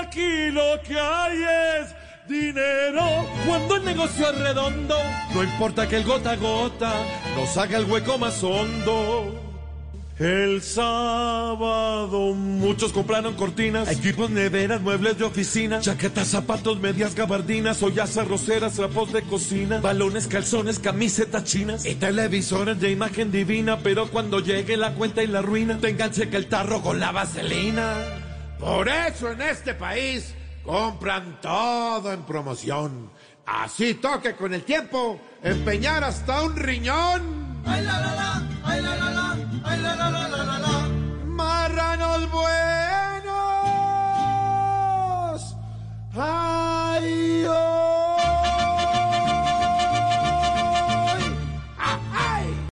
Aquí lo que hay es dinero. Cuando el negocio es redondo, no importa que el gota a gota nos haga el hueco más hondo. El sábado muchos compraron cortinas, equipos, neveras, muebles de oficina, chaquetas, zapatos, medias, gabardinas, ollas arroceras, trapos de cocina, balones, calzones, camisetas chinas y televisores de imagen divina. Pero cuando llegue la cuenta y la ruina, ténganse que el tarro con la vaselina. Por eso en este país compran todo en promoción. Así toque con el tiempo empeñar hasta un riñón.